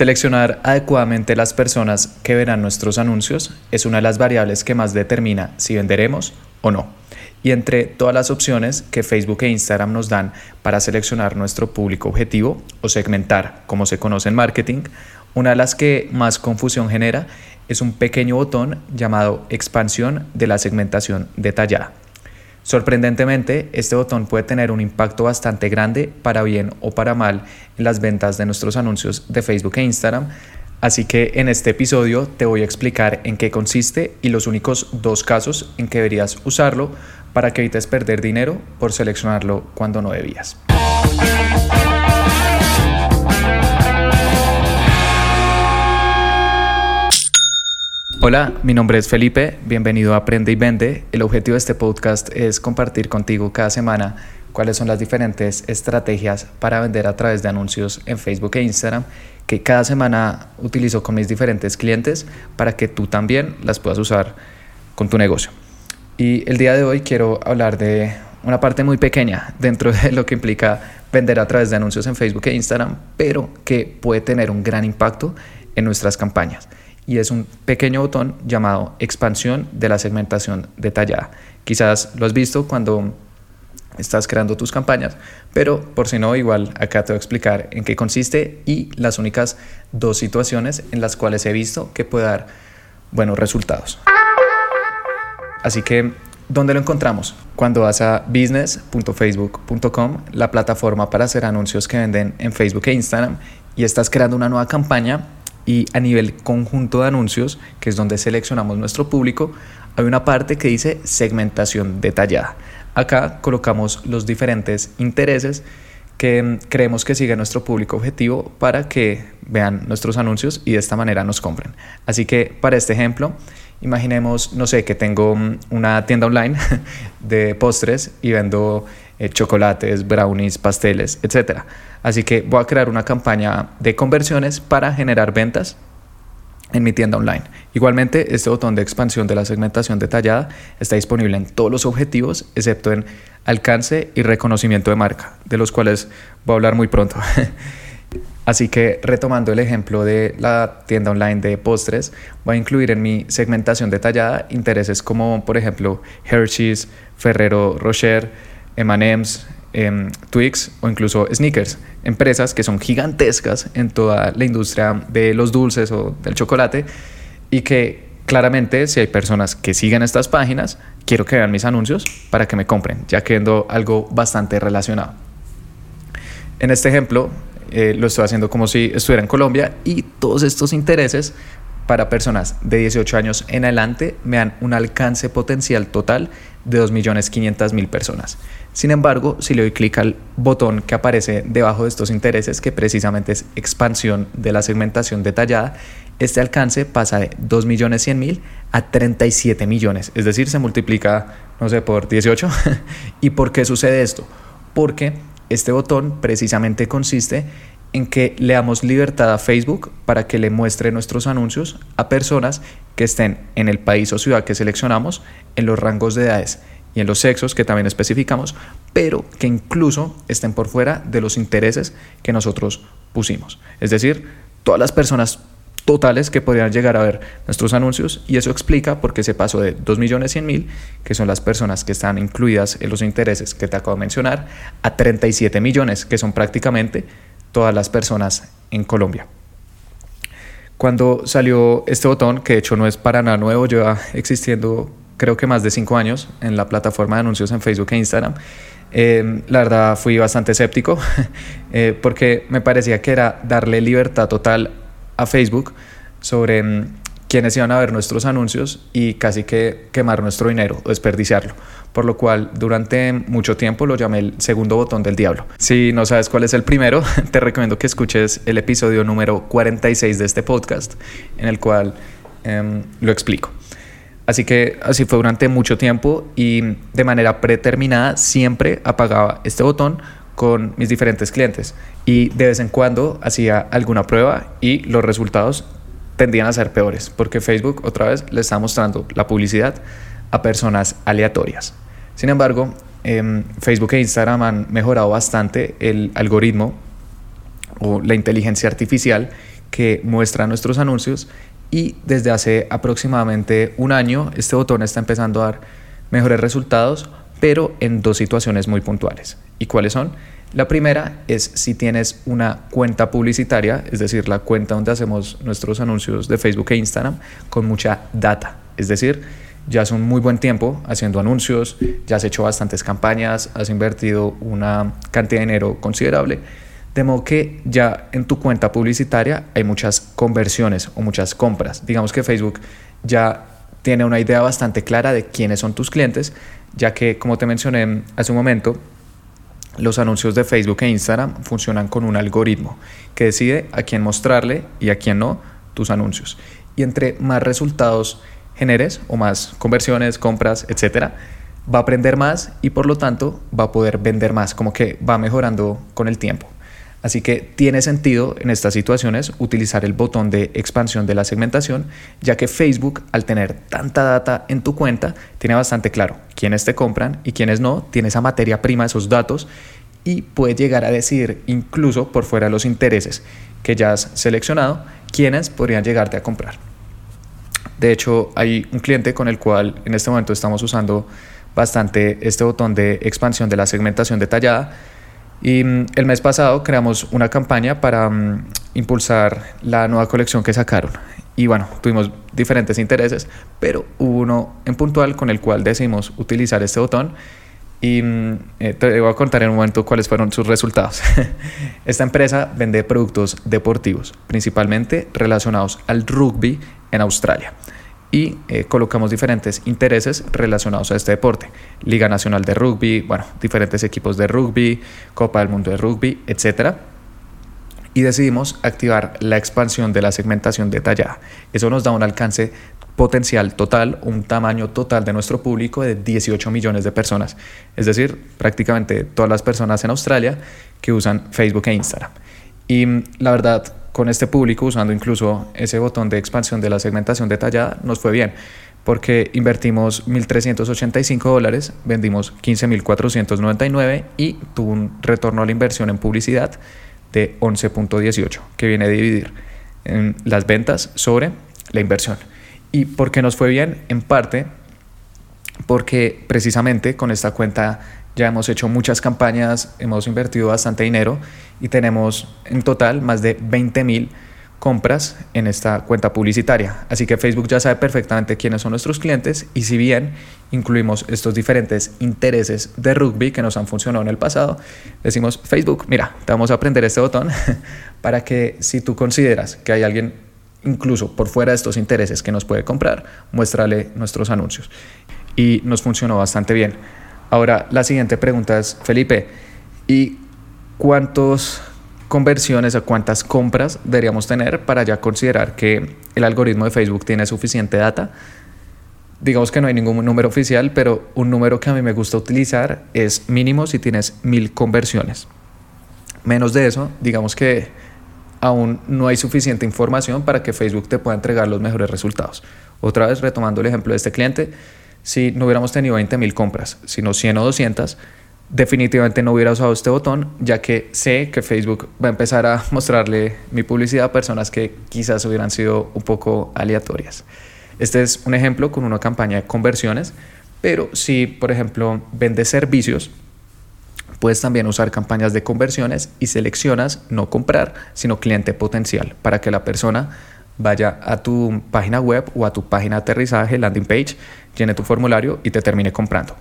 Seleccionar adecuadamente las personas que verán nuestros anuncios es una de las variables que más determina si venderemos o no. Y entre todas las opciones que Facebook e Instagram nos dan para seleccionar nuestro público objetivo o segmentar, como se conoce en marketing, una de las que más confusión genera es un pequeño botón llamado expansión de la segmentación detallada. Sorprendentemente, este botón puede tener un impacto bastante grande para bien o para mal en las ventas de nuestros anuncios de Facebook e Instagram, así que en este episodio te voy a explicar en qué consiste y los únicos dos casos en que deberías usarlo para que evites perder dinero por seleccionarlo cuando no debías. Hola, mi nombre es Felipe, bienvenido a Aprende y Vende. El objetivo de este podcast es compartir contigo cada semana cuáles son las diferentes estrategias para vender a través de anuncios en Facebook e Instagram que cada semana utilizo con mis diferentes clientes para que tú también las puedas usar con tu negocio. Y el día de hoy quiero hablar de una parte muy pequeña dentro de lo que implica vender a través de anuncios en Facebook e Instagram, pero que puede tener un gran impacto en nuestras campañas y es un pequeño botón llamado expansión de la segmentación detallada. Quizás lo has visto cuando estás creando tus campañas, pero por si no, igual acá te voy a explicar en qué consiste y las únicas dos situaciones en las cuales he visto que puede dar buenos resultados. Así que, ¿dónde lo encontramos? Cuando vas a business.facebook.com, la plataforma para hacer anuncios que venden en Facebook e Instagram, y estás creando una nueva campaña, y a nivel conjunto de anuncios, que es donde seleccionamos nuestro público, hay una parte que dice segmentación detallada. Acá colocamos los diferentes intereses que creemos que sigue nuestro público objetivo para que vean nuestros anuncios y de esta manera nos compren. Así que para este ejemplo, imaginemos, no sé, que tengo una tienda online de postres y vendo eh, chocolates, brownies, pasteles, etc. Así que voy a crear una campaña de conversiones para generar ventas en mi tienda online. Igualmente, este botón de expansión de la segmentación detallada está disponible en todos los objetivos, excepto en alcance y reconocimiento de marca, de los cuales voy a hablar muy pronto. Así que retomando el ejemplo de la tienda online de postres, voy a incluir en mi segmentación detallada intereses como por ejemplo Hershey's, Ferrero Rocher, M&M's, Twix o incluso Sneakers, empresas que son gigantescas en toda la industria de los dulces o del chocolate y que claramente si hay personas que siguen estas páginas, quiero que vean mis anuncios para que me compren, ya que vendo algo bastante relacionado. En este ejemplo, eh, lo estoy haciendo como si estuviera en Colombia y todos estos intereses para personas de 18 años en adelante me dan un alcance potencial total de 2.500.000 personas. Sin embargo, si le doy clic al botón que aparece debajo de estos intereses, que precisamente es expansión de la segmentación detallada, este alcance pasa de 2.100.000 a 37 millones, es decir, se multiplica, no sé, por 18. ¿Y por qué sucede esto? Porque este botón precisamente consiste en que le damos libertad a Facebook para que le muestre nuestros anuncios a personas que estén en el país o ciudad que seleccionamos, en los rangos de edades y en los sexos que también especificamos, pero que incluso estén por fuera de los intereses que nosotros pusimos. Es decir, todas las personas totales que podrían llegar a ver nuestros anuncios y eso explica por qué se pasó de 2.100.000, que son las personas que están incluidas en los intereses que te acabo de mencionar, a 37 millones, que son prácticamente todas las personas en Colombia. Cuando salió este botón, que de hecho no es para nada nuevo, lleva existiendo creo que más de cinco años en la plataforma de anuncios en Facebook e Instagram. Eh, la verdad fui bastante escéptico eh, porque me parecía que era darle libertad total a Facebook sobre mm, quiénes iban a ver nuestros anuncios y casi que quemar nuestro dinero o desperdiciarlo. Por lo cual durante mucho tiempo lo llamé el segundo botón del diablo. Si no sabes cuál es el primero, te recomiendo que escuches el episodio número 46 de este podcast en el cual em, lo explico. Así que así fue durante mucho tiempo y de manera predeterminada siempre apagaba este botón con mis diferentes clientes y de vez en cuando hacía alguna prueba y los resultados tendían a ser peores porque Facebook otra vez le está mostrando la publicidad a personas aleatorias. Sin embargo, em, Facebook e Instagram han mejorado bastante el algoritmo o la inteligencia artificial que muestra nuestros anuncios y desde hace aproximadamente un año este botón está empezando a dar mejores resultados, pero en dos situaciones muy puntuales. ¿Y cuáles son? La primera es si tienes una cuenta publicitaria, es decir, la cuenta donde hacemos nuestros anuncios de Facebook e Instagram con mucha data, es decir, ya hace un muy buen tiempo haciendo anuncios, ya has hecho bastantes campañas, has invertido una cantidad de dinero considerable, de modo que ya en tu cuenta publicitaria hay muchas conversiones o muchas compras. Digamos que Facebook ya tiene una idea bastante clara de quiénes son tus clientes, ya que como te mencioné hace un momento, los anuncios de Facebook e Instagram funcionan con un algoritmo que decide a quién mostrarle y a quién no tus anuncios. Y entre más resultados generes o más conversiones, compras, etcétera, va a aprender más y por lo tanto va a poder vender más, como que va mejorando con el tiempo. Así que tiene sentido en estas situaciones utilizar el botón de expansión de la segmentación, ya que Facebook, al tener tanta data en tu cuenta, tiene bastante claro quiénes te compran y quiénes no, tiene esa materia prima, esos datos, y puede llegar a decidir, incluso por fuera de los intereses que ya has seleccionado, quiénes podrían llegarte a comprar. De hecho, hay un cliente con el cual en este momento estamos usando bastante este botón de expansión de la segmentación detallada y mm, el mes pasado creamos una campaña para mm, impulsar la nueva colección que sacaron. Y bueno, tuvimos diferentes intereses, pero hubo uno en puntual con el cual decidimos utilizar este botón. Y mm, eh, te voy a contar en un momento cuáles fueron sus resultados. Esta empresa vende productos deportivos, principalmente relacionados al rugby en Australia y eh, colocamos diferentes intereses relacionados a este deporte. Liga Nacional de Rugby, bueno, diferentes equipos de rugby, Copa del Mundo de Rugby, etc. Y decidimos activar la expansión de la segmentación detallada. Eso nos da un alcance potencial total, un tamaño total de nuestro público de 18 millones de personas. Es decir, prácticamente todas las personas en Australia que usan Facebook e Instagram. Y la verdad, con este público, usando incluso ese botón de expansión de la segmentación detallada, nos fue bien, porque invertimos 1.385 dólares, vendimos 15.499 y tuvo un retorno a la inversión en publicidad de 11.18, que viene a dividir en las ventas sobre la inversión. ¿Y por qué nos fue bien? En parte porque precisamente con esta cuenta ya hemos hecho muchas campañas, hemos invertido bastante dinero y tenemos en total más de 20 mil compras en esta cuenta publicitaria. Así que Facebook ya sabe perfectamente quiénes son nuestros clientes y si bien incluimos estos diferentes intereses de rugby que nos han funcionado en el pasado, decimos Facebook, mira, te vamos a aprender este botón para que si tú consideras que hay alguien incluso por fuera de estos intereses que nos puede comprar, muéstrale nuestros anuncios. Y nos funcionó bastante bien. Ahora, la siguiente pregunta es, Felipe, ¿y cuántas conversiones o cuántas compras deberíamos tener para ya considerar que el algoritmo de Facebook tiene suficiente data? Digamos que no hay ningún número oficial, pero un número que a mí me gusta utilizar es mínimo si tienes mil conversiones. Menos de eso, digamos que aún no hay suficiente información para que Facebook te pueda entregar los mejores resultados. Otra vez, retomando el ejemplo de este cliente, si no hubiéramos tenido 20.000 compras, sino 100 o 200, definitivamente no hubiera usado este botón, ya que sé que Facebook va a empezar a mostrarle mi publicidad a personas que quizás hubieran sido un poco aleatorias. Este es un ejemplo con una campaña de conversiones, pero si, por ejemplo, vendes servicios, puedes también usar campañas de conversiones y seleccionas no comprar, sino cliente potencial, para que la persona vaya a tu página web o a tu página de aterrizaje, landing page, llene tu formulario y te termine comprando.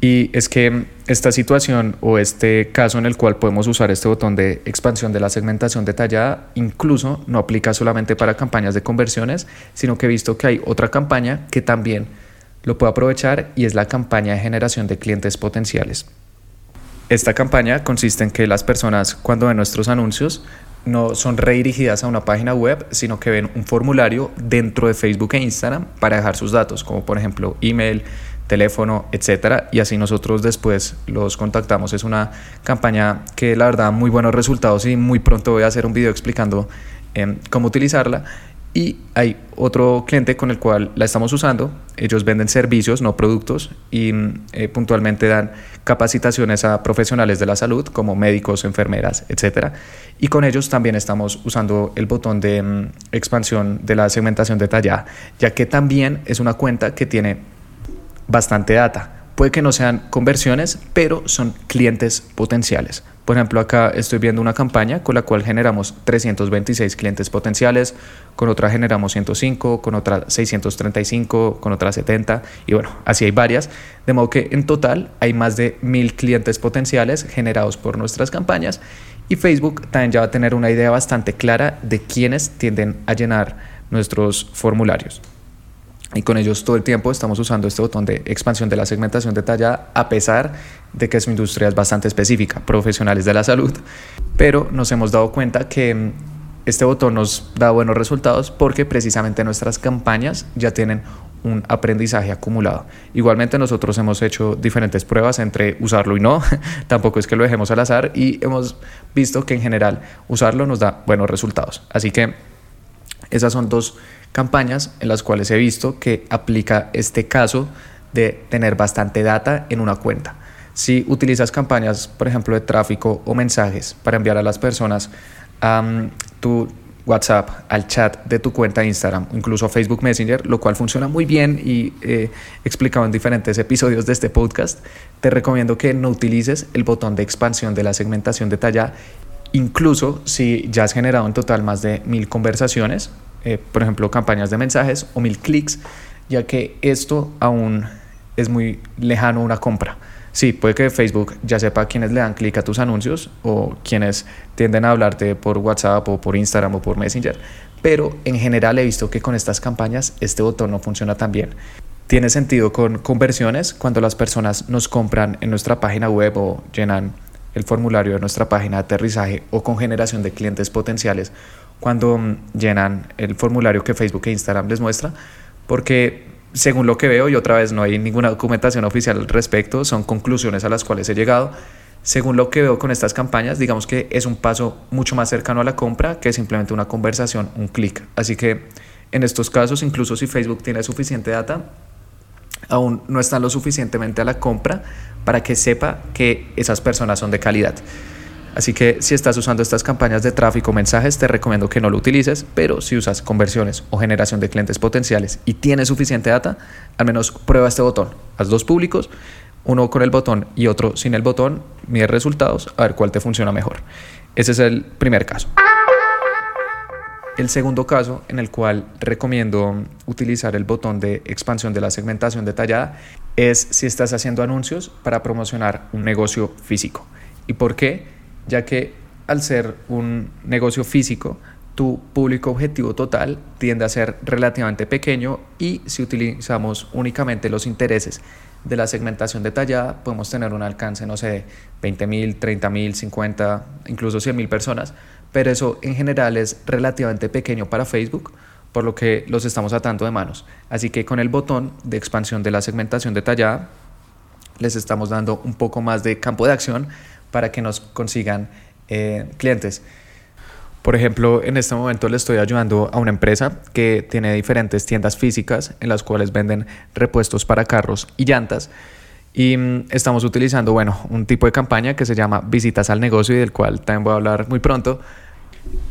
Y es que esta situación o este caso en el cual podemos usar este botón de expansión de la segmentación detallada incluso no aplica solamente para campañas de conversiones, sino que he visto que hay otra campaña que también lo puede aprovechar y es la campaña de generación de clientes potenciales. Esta campaña consiste en que las personas cuando ven nuestros anuncios no son redirigidas a una página web, sino que ven un formulario dentro de Facebook e Instagram para dejar sus datos, como por ejemplo email, teléfono, etcétera, y así nosotros después los contactamos. Es una campaña que la verdad muy buenos resultados y muy pronto voy a hacer un video explicando em, cómo utilizarla Y hay otro cliente con el cual la estamos usando. Ellos venden servicios, no productos, y eh, puntualmente dan capacitaciones a profesionales de la salud, como médicos, enfermeras, etc. Y con ellos también estamos usando el botón de mm, expansión de la segmentación detallada, ya que también es una cuenta que tiene bastante data. Puede que no sean conversiones, pero son clientes potenciales. Por ejemplo, acá estoy viendo una campaña con la cual generamos 326 clientes potenciales, con otra generamos 105, con otra 635, con otra 70 y bueno, así hay varias. De modo que en total hay más de mil clientes potenciales generados por nuestras campañas y Facebook también ya va a tener una idea bastante clara de quiénes tienden a llenar nuestros formularios y con ellos todo el tiempo estamos usando este botón de expansión de la segmentación detallada a pesar de que su industria es bastante específica, profesionales de la salud, pero nos hemos dado cuenta que mm, este botón nos da buenos resultados porque precisamente nuestras campañas ya tienen un aprendizaje acumulado. Igualmente nosotros hemos hecho diferentes pruebas entre usarlo y no, tampoco es que lo dejemos al azar y hemos visto que en general usarlo nos da buenos resultados. Así que esas son dos campañas en las cuales he visto que aplica este caso de tener bastante data en una cuenta. Si utilizas campañas, por ejemplo, de tráfico o mensajes para enviar a las personas a tu WhatsApp, al chat de tu cuenta Instagram, incluso Facebook Messenger, lo cual funciona muy bien y he explicado en diferentes episodios de este podcast, te recomiendo que no utilices el botón de expansión de la segmentación detallada, incluso si ya has generado en total más de mil conversaciones eh, por ejemplo, campañas de mensajes o mil clics, ya que esto aún es muy lejano a una compra. Sí, puede que Facebook ya sepa quiénes le dan clic a tus anuncios o quienes tienden a hablarte por WhatsApp o por Instagram o por Messenger, pero en general he visto que con estas campañas este botón no funciona tan bien. Tiene sentido con conversiones cuando las personas nos compran en nuestra página web o llenan el formulario de nuestra página de aterrizaje o con generación de clientes potenciales cuando llenan el formulario que Facebook e Instagram les muestra, porque según lo que veo, y otra vez no hay ninguna documentación oficial al respecto, son conclusiones a las cuales he llegado. Según lo que veo con estas campañas, digamos que es un paso mucho más cercano a la compra que simplemente una conversación, un clic. Así que en estos casos, incluso si Facebook tiene suficiente data, aún no están lo suficientemente a la compra para que sepa que esas personas son de calidad. Así que si estás usando estas campañas de tráfico mensajes, te recomiendo que no lo utilices, pero si usas conversiones o generación de clientes potenciales y tienes suficiente data, al menos prueba este botón. Haz dos públicos, uno con el botón y otro sin el botón, mide resultados, a ver cuál te funciona mejor. Ese es el primer caso. El segundo caso en el cual recomiendo utilizar el botón de expansión de la segmentación detallada es si estás haciendo anuncios para promocionar un negocio físico. ¿Y por qué? Ya que al ser un negocio físico, tu público objetivo total tiende a ser relativamente pequeño y si utilizamos únicamente los intereses de la segmentación detallada, podemos tener un alcance, no sé, 20 mil, 30 mil, 50, incluso 100 mil personas, pero eso en general es relativamente pequeño para Facebook, por lo que los estamos atando de manos. Así que con el botón de expansión de la segmentación detallada, les estamos dando un poco más de campo de acción para que nos consigan eh, clientes. Por ejemplo, en este momento le estoy ayudando a una empresa que tiene diferentes tiendas físicas en las cuales venden repuestos para carros y llantas. Y mm, estamos utilizando, bueno, un tipo de campaña que se llama visitas al negocio y del cual también voy a hablar muy pronto.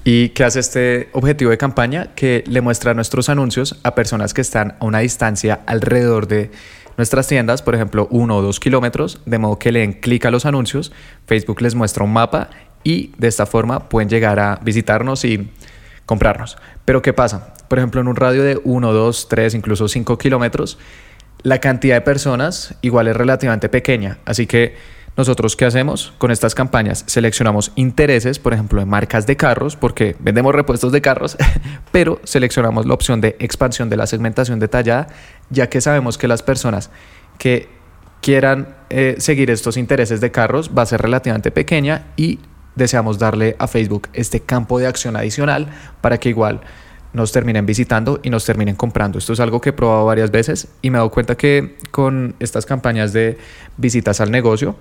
¿Y qué hace este objetivo de campaña? Que le muestra nuestros anuncios a personas que están a una distancia alrededor de nuestras tiendas, por ejemplo, uno o dos kilómetros, de modo que le den clic a los anuncios, Facebook les muestra un mapa y de esta forma pueden llegar a visitarnos y comprarnos. Pero ¿qué pasa? Por ejemplo, en un radio de 1, 2, 3, incluso 5 kilómetros, la cantidad de personas igual es relativamente pequeña. Así que nosotros, ¿qué hacemos con estas campañas? Seleccionamos intereses, por ejemplo, en marcas de carros, porque vendemos repuestos de carros, pero seleccionamos la opción de expansión de la segmentación detallada, ya que sabemos que las personas que quieran eh, seguir estos intereses de carros va a ser relativamente pequeña y deseamos darle a Facebook este campo de acción adicional para que igual nos terminen visitando y nos terminen comprando. Esto es algo que he probado varias veces y me he dado cuenta que con estas campañas de visitas al negocio,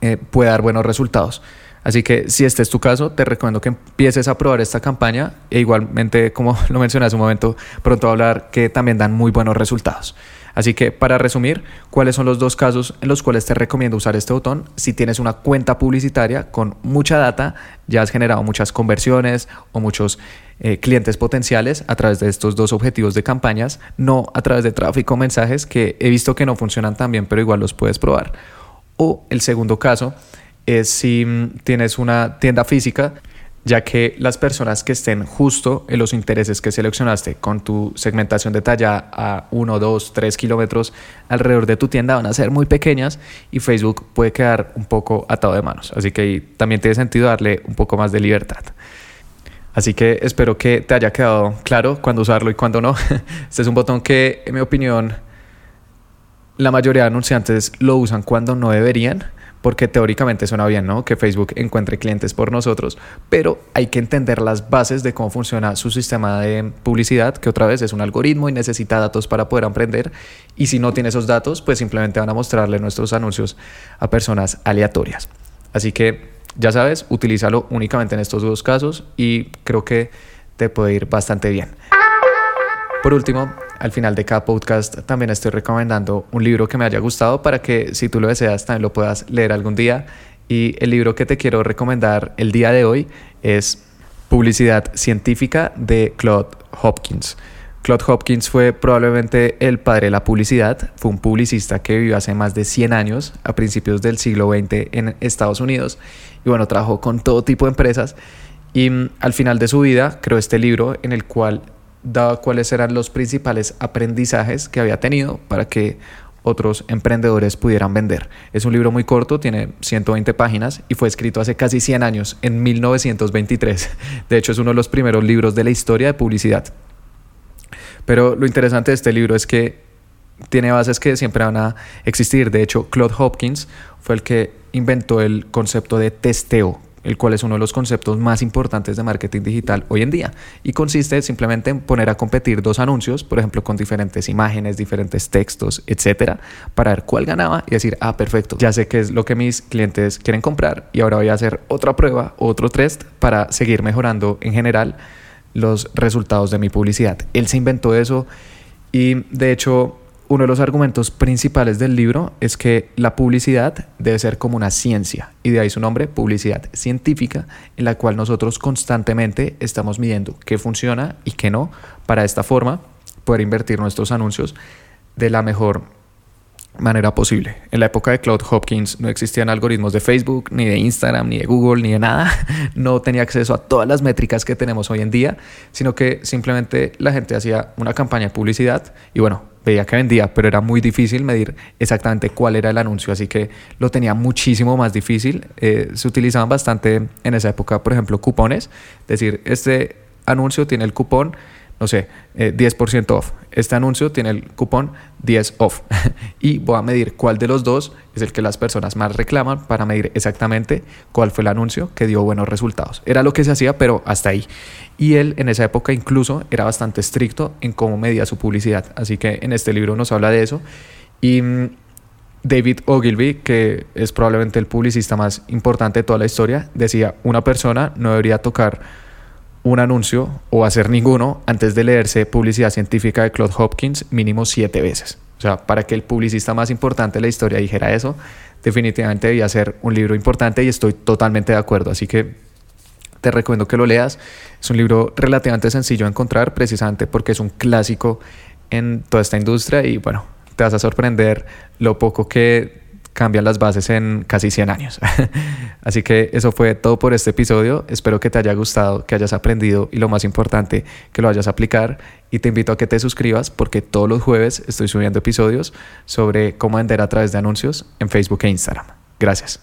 eh, puede dar buenos resultados. Así que si este es tu caso, te recomiendo que empieces a probar esta campaña e igualmente, como lo mencioné hace un momento, pronto a hablar que también dan muy buenos resultados. Así que para resumir, ¿cuáles son los dos casos en los cuales te recomiendo usar este botón? Si tienes una cuenta publicitaria con mucha data, ya has generado muchas conversiones o muchos eh, clientes potenciales a través de estos dos objetivos de campañas, no a través de tráfico o mensajes que he visto que no funcionan tan bien, pero igual los puedes probar. O el segundo caso es si mm, tienes una tienda física, ya que las personas que estén justo en los intereses que seleccionaste con tu segmentación detallada a 1, 2, 3 kilómetros alrededor de tu tienda van a ser muy pequeñas y Facebook puede quedar un poco atado de manos. Así que también tiene sentido darle un poco más de libertad. Así que espero que te haya quedado claro cuándo usarlo y cuándo no. Este es un botón que, en mi opinión, la mayoría de anunciantes lo usan cuando no deberían porque teóricamente suena bien, ¿no? Que Facebook encuentre clientes por nosotros, pero hay que entender las bases de cómo funciona su sistema de publicidad, que otra vez es un algoritmo y necesita datos para poder aprender, y si no tiene esos datos, pues simplemente van a mostrarle nuestros anuncios a personas aleatorias. Así que, ya sabes, utilízalo únicamente en estos dos casos y creo que te puede ir bastante bien. Por último, al final de cada podcast también estoy recomendando un libro que me haya gustado para que si tú lo deseas también lo puedas leer algún día. Y el libro que te quiero recomendar el día de hoy es Publicidad Científica de Claude Hopkins. Claude Hopkins fue probablemente el padre de la publicidad, fue un publicista que vivió hace más de 100 años, a principios del siglo XX en Estados Unidos, y bueno, trabajó con todo tipo de empresas, y mm, al final de su vida creó este libro en el cual dado cuáles eran los principales aprendizajes que había tenido para que otros emprendedores pudieran vender. Es un libro muy corto, tiene 120 páginas y fue escrito hace casi 100 años, en 1923. De hecho, es uno de los primeros libros de la historia de publicidad. Pero lo interesante de este libro es que tiene bases que siempre van a existir. De hecho, Claude Hopkins fue el que inventó el concepto de testeo, el cual es uno de los conceptos más importantes de marketing digital hoy en día y consiste simplemente en poner a competir dos anuncios, por ejemplo, con diferentes imágenes, diferentes textos, etcétera, para ver cuál ganaba y decir, ah, perfecto, ya sé qué es lo que mis clientes quieren comprar y ahora voy a hacer otra prueba, otro test para seguir mejorando en general los resultados de mi publicidad. Él se inventó eso y de hecho uno de los argumentos principales del libro es que la publicidad debe ser como una ciencia, y de ahí su nombre, publicidad científica, en la cual nosotros constantemente estamos midiendo qué funciona y qué no, para de esta forma poder invertir nuestros anuncios de la mejor manera posible. En la época de Claude Hopkins no existían algoritmos de Facebook, ni de Instagram, ni de Google, ni de nada. No tenía acceso a todas las métricas que tenemos hoy en día, sino que simplemente la gente hacía una campaña de publicidad y bueno, veía que vendía, pero era muy difícil medir exactamente cuál era el anuncio, así que lo tenía muchísimo más difícil. Eh, se utilizaban bastante en esa época, por ejemplo, cupones, es decir, este anuncio tiene el cupón no sé, 10% eh, off. Este anuncio tiene el cupón 10 off. y voy a medir cuál de los dos es el que las personas más reclaman para medir exactamente cuál fue el anuncio que dio buenos resultados. Era lo que se hacía, pero hasta ahí. Y él en esa época incluso era bastante estricto en cómo medía su publicidad. Así que en este libro nos habla de eso. Y mm, David Ogilvy, que es probablemente el publicista más importante de toda la historia, decía, una persona no debería tocar un anuncio o hacer ninguno antes de leerse publicidad científica de Claude Hopkins mínimo siete veces. O sea, para que el publicista más importante de la historia dijera eso, definitivamente debía ser un libro importante y estoy totalmente de acuerdo. Así que te recomiendo que lo leas. Es un libro relativamente sencillo de encontrar precisamente porque es un clásico en toda esta industria y bueno, te vas a sorprender lo poco que cambian las bases en casi 100 años. Así que eso fue todo por este episodio. Espero que te haya gustado, que hayas aprendido y lo más importante, que lo vayas a aplicar. Y te invito a que te suscribas porque todos los jueves estoy subiendo episodios sobre cómo vender a través de anuncios en Facebook e Instagram. Gracias.